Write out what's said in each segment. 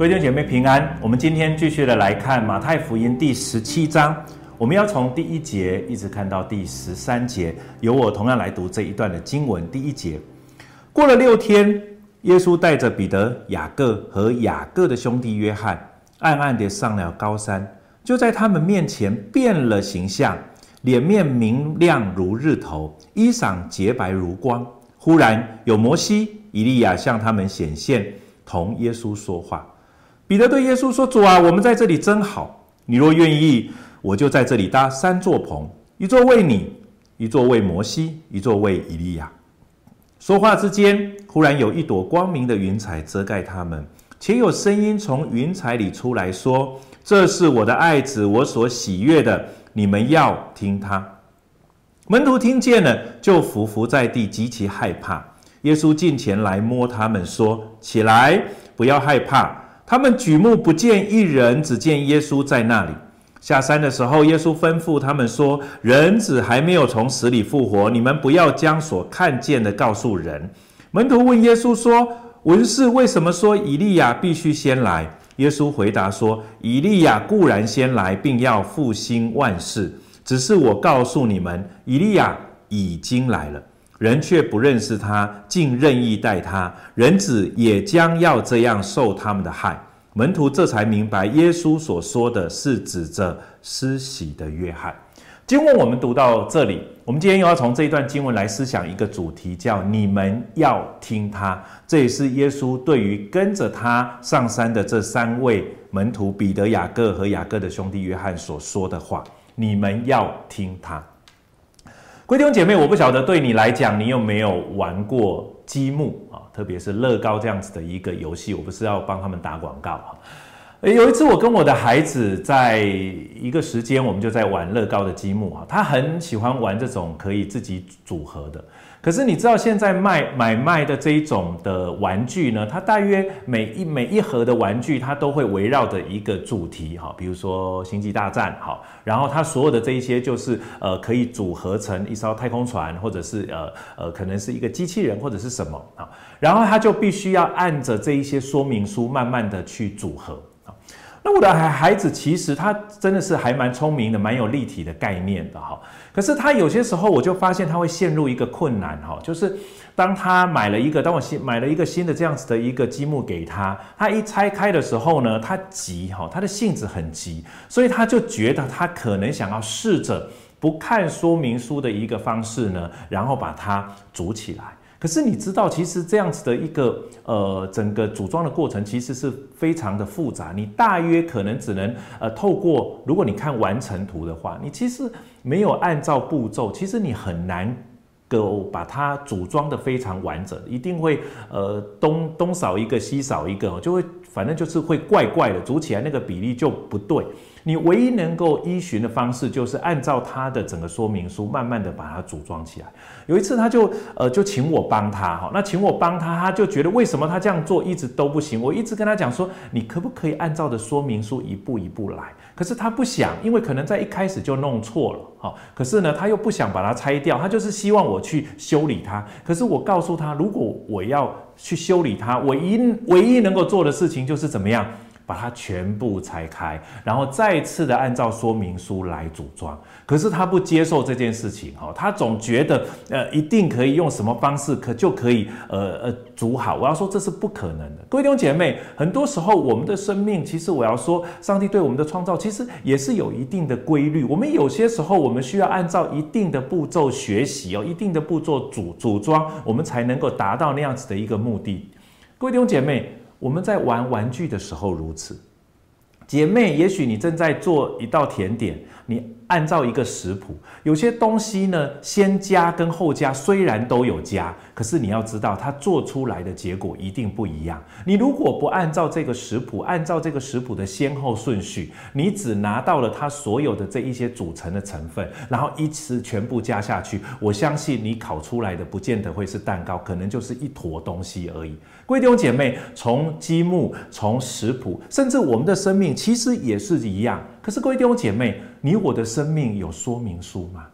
各位弟兄姐妹平安，我们今天继续的来看马太福音第十七章，我们要从第一节一直看到第十三节，由我同样来读这一段的经文。第一节，过了六天，耶稣带着彼得、雅各和雅各的兄弟约翰，暗暗地上了高山，就在他们面前变了形象，脸面明亮如日头，衣裳洁白如光。忽然有摩西、以利亚向他们显现，同耶稣说话。彼得对耶稣说：“主啊，我们在这里真好。你若愿意，我就在这里搭三座棚，一座为你，一座为摩西，一座为以利亚。”说话之间，忽然有一朵光明的云彩遮盖他们，且有声音从云彩里出来说：“这是我的爱子，我所喜悦的，你们要听他。”门徒听见了，就伏伏在地，极其害怕。耶稣近前来摸他们，说：“起来，不要害怕。”他们举目不见一人，只见耶稣在那里。下山的时候，耶稣吩咐他们说：“人子还没有从死里复活，你们不要将所看见的告诉人。”门徒问耶稣说：“文士为什么说以利亚必须先来？”耶稣回答说：“以利亚固然先来，并要复兴万事。只是我告诉你们，以利亚已经来了。”人却不认识他，竟任意待他。人子也将要这样受他们的害。门徒这才明白，耶稣所说的是指着施洗的约翰。经文我们读到这里，我们今天又要从这一段经文来思想一个主题，叫“你们要听他”。这也是耶稣对于跟着他上山的这三位门徒彼得、雅各和雅各的兄弟约翰所说的话：“你们要听他。”各位弟姐妹，我不晓得对你来讲，你有没有玩过积木啊？特别是乐高这样子的一个游戏，我不是要帮他们打广告啊。有一次，我跟我的孩子在一个时间，我们就在玩乐高的积木啊。他很喜欢玩这种可以自己组合的。可是你知道现在卖买卖的这一种的玩具呢？它大约每一每一盒的玩具，它都会围绕着一个主题哈，比如说星际大战哈，然后它所有的这一些就是呃可以组合成一艘太空船，或者是呃呃可能是一个机器人或者是什么啊，然后它就必须要按着这一些说明书慢慢的去组合。那我的孩孩子其实他真的是还蛮聪明的，蛮有立体的概念的哈。可是他有些时候我就发现他会陷入一个困难哈，就是当他买了一个，当我新买了一个新的这样子的一个积木给他，他一拆开的时候呢，他急哈，他的性子很急，所以他就觉得他可能想要试着不看说明书的一个方式呢，然后把它组起来。可是你知道，其实这样子的一个呃，整个组装的过程其实是非常的复杂。你大约可能只能呃，透过如果你看完成图的话，你其实没有按照步骤，其实你很难够把它组装得非常完整，一定会呃东东少一个西少一个，就会反正就是会怪怪的，组起来那个比例就不对。你唯一能够依循的方式，就是按照他的整个说明书，慢慢的把它组装起来。有一次，他就呃就请我帮他哈，那请我帮他，他就觉得为什么他这样做一直都不行？我一直跟他讲说，你可不可以按照的说明书一步一步来？可是他不想，因为可能在一开始就弄错了哈。可是呢，他又不想把它拆掉，他就是希望我去修理它。可是我告诉他，如果我要去修理它，唯一唯一能够做的事情就是怎么样？把它全部拆开，然后再次的按照说明书来组装。可是他不接受这件事情，哈，他总觉得，呃，一定可以用什么方式可就可以，呃呃，组好。我要说这是不可能的。各位弟兄姐妹，很多时候我们的生命，其实我要说，上帝对我们的创造，其实也是有一定的规律。我们有些时候，我们需要按照一定的步骤学习哦，一定的步骤组组装，我们才能够达到那样子的一个目的。各位弟兄姐妹。我们在玩玩具的时候如此，姐妹，也许你正在做一道甜点，你。按照一个食谱，有些东西呢，先加跟后加虽然都有加，可是你要知道，它做出来的结果一定不一样。你如果不按照这个食谱，按照这个食谱的先后顺序，你只拿到了它所有的这一些组成的成分，然后一次全部加下去，我相信你烤出来的不见得会是蛋糕，可能就是一坨东西而已。各位弟兄姐妹，从积木，从食谱，甚至我们的生命，其实也是一样。可是各位弟兄姐妹，你我的生命有说明书吗？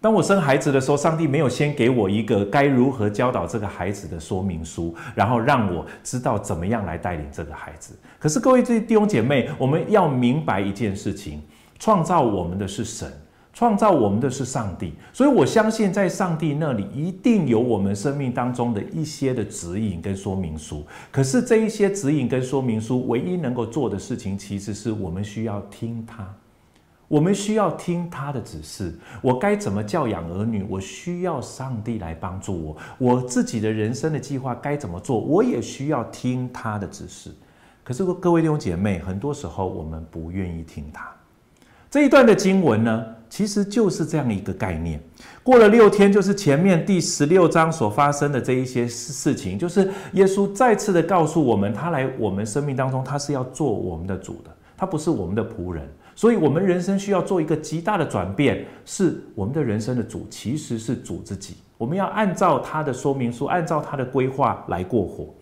当我生孩子的时候，上帝没有先给我一个该如何教导这个孩子的说明书，然后让我知道怎么样来带领这个孩子。可是各位这弟兄姐妹，我们要明白一件事情：创造我们的是神，创造我们的是上帝。所以我相信，在上帝那里一定有我们生命当中的一些的指引跟说明书。可是这一些指引跟说明书，唯一能够做的事情，其实是我们需要听他。我们需要听他的指示，我该怎么教养儿女？我需要上帝来帮助我。我自己的人生的计划该怎么做？我也需要听他的指示。可是各位弟兄姐妹，很多时候我们不愿意听他。这一段的经文呢，其实就是这样一个概念。过了六天，就是前面第十六章所发生的这一些事情，就是耶稣再次的告诉我们，他来我们生命当中，他是要做我们的主的，他不是我们的仆人。所以，我们人生需要做一个极大的转变，是我们的人生的主，其实是主自己。我们要按照他的说明书，按照他的规划来过活。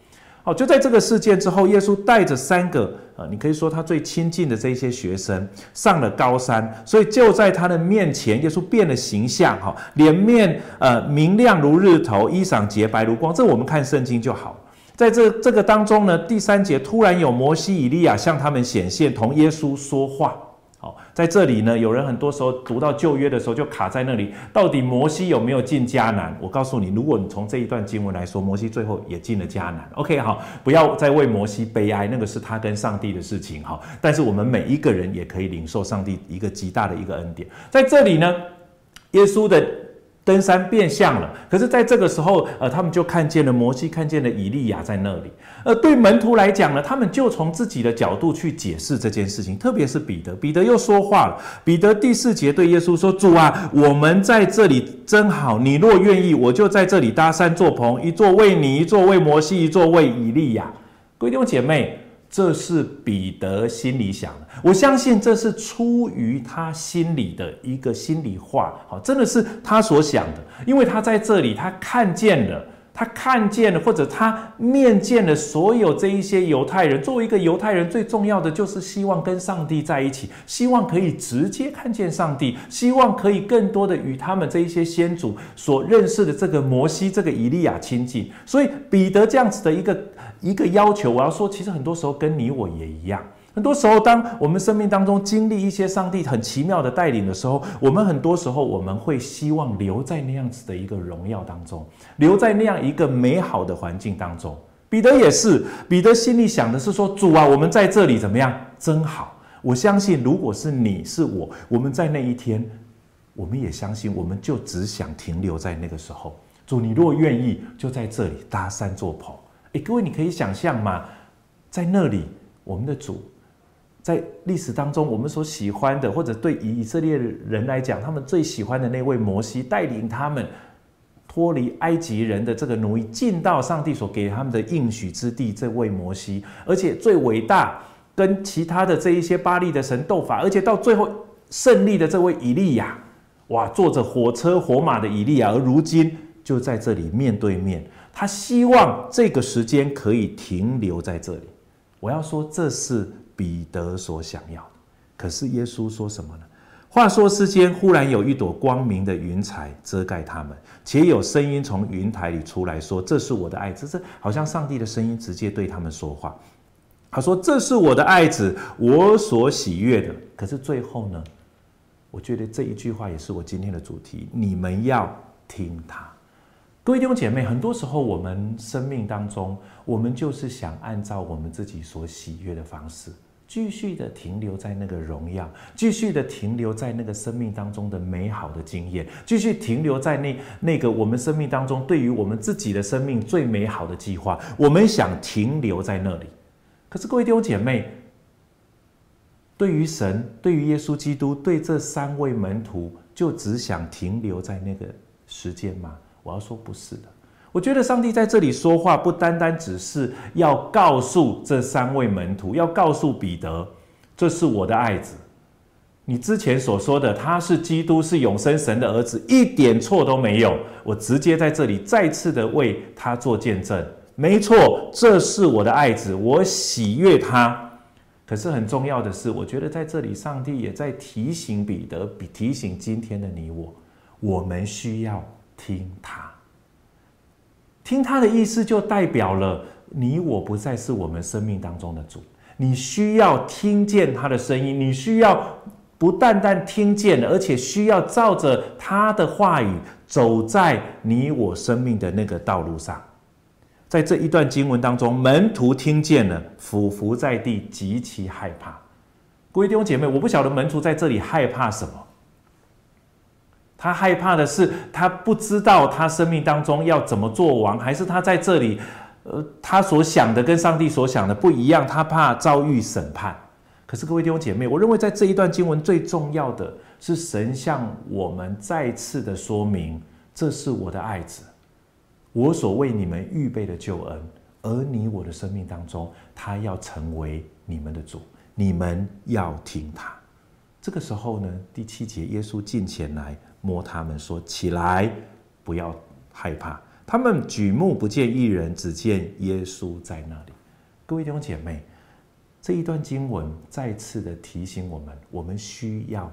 好，就在这个事件之后，耶稣带着三个，呃，你可以说他最亲近的这些学生上了高山，所以就在他的面前，耶稣变了形象，哈，脸面呃明亮如日头，衣裳洁白如光。这我们看圣经就好。在这这个当中呢，第三节突然有摩西、以利亚向他们显现，同耶稣说话。好，在这里呢，有人很多时候读到旧约的时候就卡在那里，到底摩西有没有进迦南？我告诉你，如果你从这一段经文来说，摩西最后也进了迦南。OK，好，不要再为摩西悲哀，那个是他跟上帝的事情。哈，但是我们每一个人也可以领受上帝一个极大的一个恩典。在这里呢，耶稣的。登山变相了，可是，在这个时候，呃，他们就看见了摩西，看见了以利亚在那里。呃，对门徒来讲呢，他们就从自己的角度去解释这件事情，特别是彼得，彼得又说话了。彼得第四节对耶稣说：“主啊，我们在这里真好，你若愿意，我就在这里搭三座棚，一座为你，一座为摩西，一座为以利亚。”各位弟兄姐妹。这是彼得心里想的，我相信这是出于他心里的一个心里话，好，真的是他所想的，因为他在这里，他看见了，他看见了，或者他面见了所有这一些犹太人。作为一个犹太人，最重要的就是希望跟上帝在一起，希望可以直接看见上帝，希望可以更多的与他们这一些先祖所认识的这个摩西、这个以利亚亲近。所以彼得这样子的一个。一个要求，我要说，其实很多时候跟你我也一样。很多时候，当我们生命当中经历一些上帝很奇妙的带领的时候，我们很多时候我们会希望留在那样子的一个荣耀当中，留在那样一个美好的环境当中。彼得也是，彼得心里想的是说：“主啊，我们在这里怎么样？真好。”我相信，如果是你是我，我们在那一天，我们也相信，我们就只想停留在那个时候。主，你若愿意，就在这里搭三座棚。诶，各位，你可以想象吗？在那里，我们的主在历史当中，我们所喜欢的，或者对以色列人来讲，他们最喜欢的那位摩西，带领他们脱离埃及人的这个奴役，进到上帝所给他们的应许之地。这位摩西，而且最伟大，跟其他的这一些巴力的神斗法，而且到最后胜利的这位以利亚，哇，坐着火车火马的以利亚，而如今就在这里面对面。他希望这个时间可以停留在这里。我要说，这是彼得所想要的。可是耶稣说什么呢？话说之间，忽然有一朵光明的云彩遮盖他们，且有声音从云台里出来说：“这是我的爱子。”这好像上帝的声音直接对他们说话。他说：“这是我的爱子，我所喜悦的。”可是最后呢？我觉得这一句话也是我今天的主题：你们要听他。各位弟兄姐妹，很多时候我们生命当中，我们就是想按照我们自己所喜悦的方式，继续的停留在那个荣耀，继续的停留在那个生命当中的美好的经验，继续停留在那那个我们生命当中对于我们自己的生命最美好的计划，我们想停留在那里。可是各位弟兄姐妹，对于神，对于耶稣基督，对这三位门徒，就只想停留在那个时间吗？我要说不是的，我觉得上帝在这里说话，不单单只是要告诉这三位门徒，要告诉彼得，这是我的爱子。你之前所说的他是基督，是永生神的儿子，一点错都没有。我直接在这里再次的为他做见证，没错，这是我的爱子，我喜悦他。可是很重要的是，我觉得在这里，上帝也在提醒彼得，提醒今天的你我。我们需要听他。听他的意思，就代表了你我不再是我们生命当中的主。你需要听见他的声音，你需要不单单听见，而且需要照着他的话语走在你我生命的那个道路上。在这一段经文当中，门徒听见了，俯伏在地，极其害怕。各位弟兄姐妹，我不晓得门徒在这里害怕什么。他害怕的是，他不知道他生命当中要怎么做王，还是他在这里，呃，他所想的跟上帝所想的不一样，他怕遭遇审判。可是各位弟兄姐妹，我认为在这一段经文最重要的是神向我们再次的说明：这是我的爱子。我所为你们预备的救恩，而你我的生命当中，他要成为你们的主，你们要听他。这个时候呢，第七节，耶稣近前来摸他们说：“起来，不要害怕。”他们举目不见一人，只见耶稣在那里。各位弟兄姐妹，这一段经文再次的提醒我们，我们需要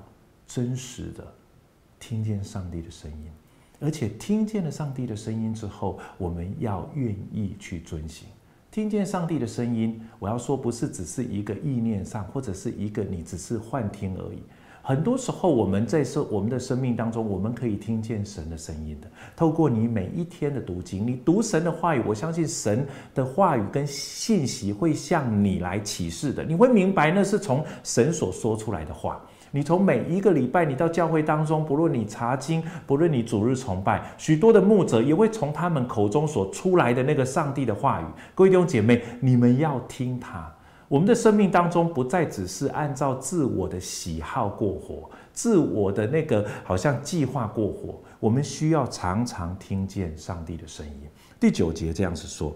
真实的听见上帝的声音。而且听见了上帝的声音之后，我们要愿意去遵行。听见上帝的声音，我要说，不是只是一个意念上，或者是一个你只是幻听而已。很多时候，我们在说我们的生命当中，我们可以听见神的声音的。透过你每一天的读经，你读神的话语，我相信神的话语跟信息会向你来启示的。你会明白，那是从神所说出来的话。你从每一个礼拜，你到教会当中，不论你查经，不论你主日崇拜，许多的牧者也会从他们口中所出来的那个上帝的话语。各位弟兄姐妹，你们要听他。我们的生命当中不再只是按照自我的喜好过活，自我的那个好像计划过活。我们需要常常听见上帝的声音。第九节这样子说。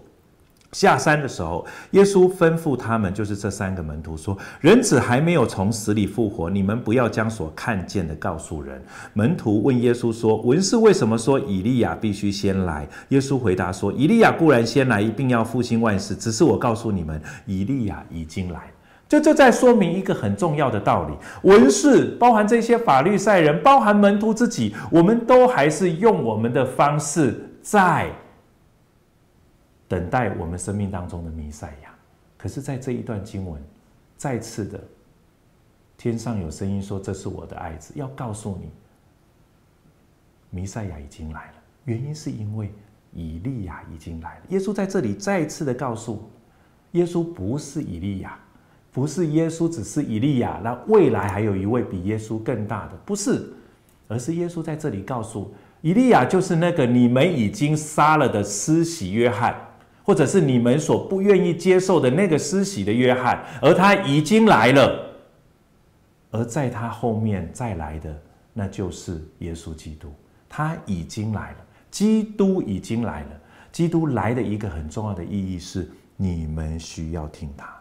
下山的时候，耶稣吩咐他们，就是这三个门徒说：“人子还没有从死里复活，你们不要将所看见的告诉人。”门徒问耶稣说：“文士为什么说以利亚必须先来？”耶稣回答说：“以利亚固然先来，一定要复兴万事。只是我告诉你们，以利亚已经来。”这就在说明一个很重要的道理：文士，包含这些法律赛人，包含门徒自己，我们都还是用我们的方式在。等待我们生命当中的弥赛亚，可是，在这一段经文，再次的，天上有声音说：“这是我的爱子。”要告诉你，弥赛亚已经来了。原因是因为以利亚已经来了。耶稣在这里再次的告诉，耶稣不是以利亚，不是耶稣只是以利亚，那未来还有一位比耶稣更大的，不是，而是耶稣在这里告诉以利亚，就是那个你们已经杀了的施洗约翰。或者是你们所不愿意接受的那个施洗的约翰，而他已经来了，而在他后面再来的，那就是耶稣基督，他已经来了，基督已经来了。基督来的一个很重要的意义是，你们需要听他。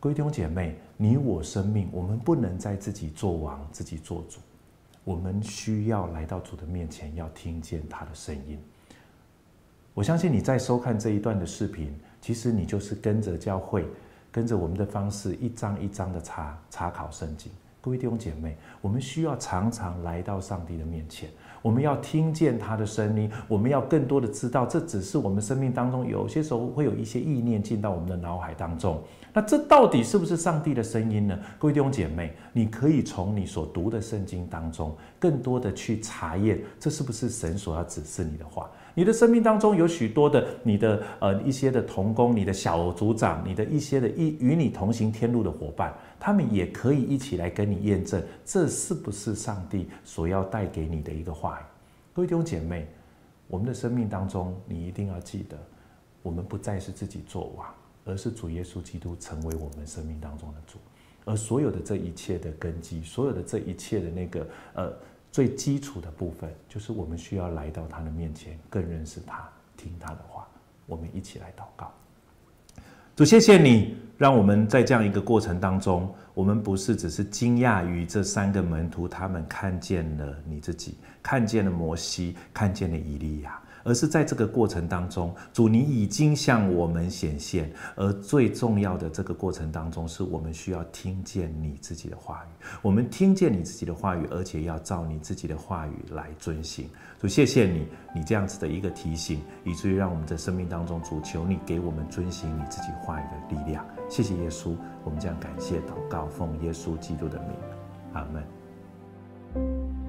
各位弟兄姐妹，你我生命，我们不能再自己做王，自己做主，我们需要来到主的面前，要听见他的声音。我相信你在收看这一段的视频，其实你就是跟着教会，跟着我们的方式，一张一张的查查考圣经。各位弟兄姐妹，我们需要常常来到上帝的面前，我们要听见他的声音，我们要更多的知道，这只是我们生命当中有些时候会有一些意念进到我们的脑海当中。那这到底是不是上帝的声音呢？各位弟兄姐妹，你可以从你所读的圣经当中，更多的去查验，这是不是神所要指示你的话。你的生命当中有许多的你的呃一些的同工，你的小组长，你的一些的一与你同行天路的伙伴，他们也可以一起来跟你验证，这是不是上帝所要带给你的一个话语。各位弟兄姐妹，我们的生命当中，你一定要记得，我们不再是自己作王，而是主耶稣基督成为我们生命当中的主，而所有的这一切的根基，所有的这一切的那个呃。最基础的部分，就是我们需要来到他的面前，更认识他，听他的话。我们一起来祷告。主，谢谢你，让我们在这样一个过程当中，我们不是只是惊讶于这三个门徒，他们看见了你自己，看见了摩西，看见了以利亚。而是在这个过程当中，主你已经向我们显现。而最重要的这个过程当中，是我们需要听见你自己的话语。我们听见你自己的话语，而且要照你自己的话语来遵行。主，谢谢你，你这样子的一个提醒，以至于让我们在生命当中，主求你给我们遵行你自己话语的力量。谢谢耶稣，我们将感谢祷告，奉耶稣基督的名，阿门。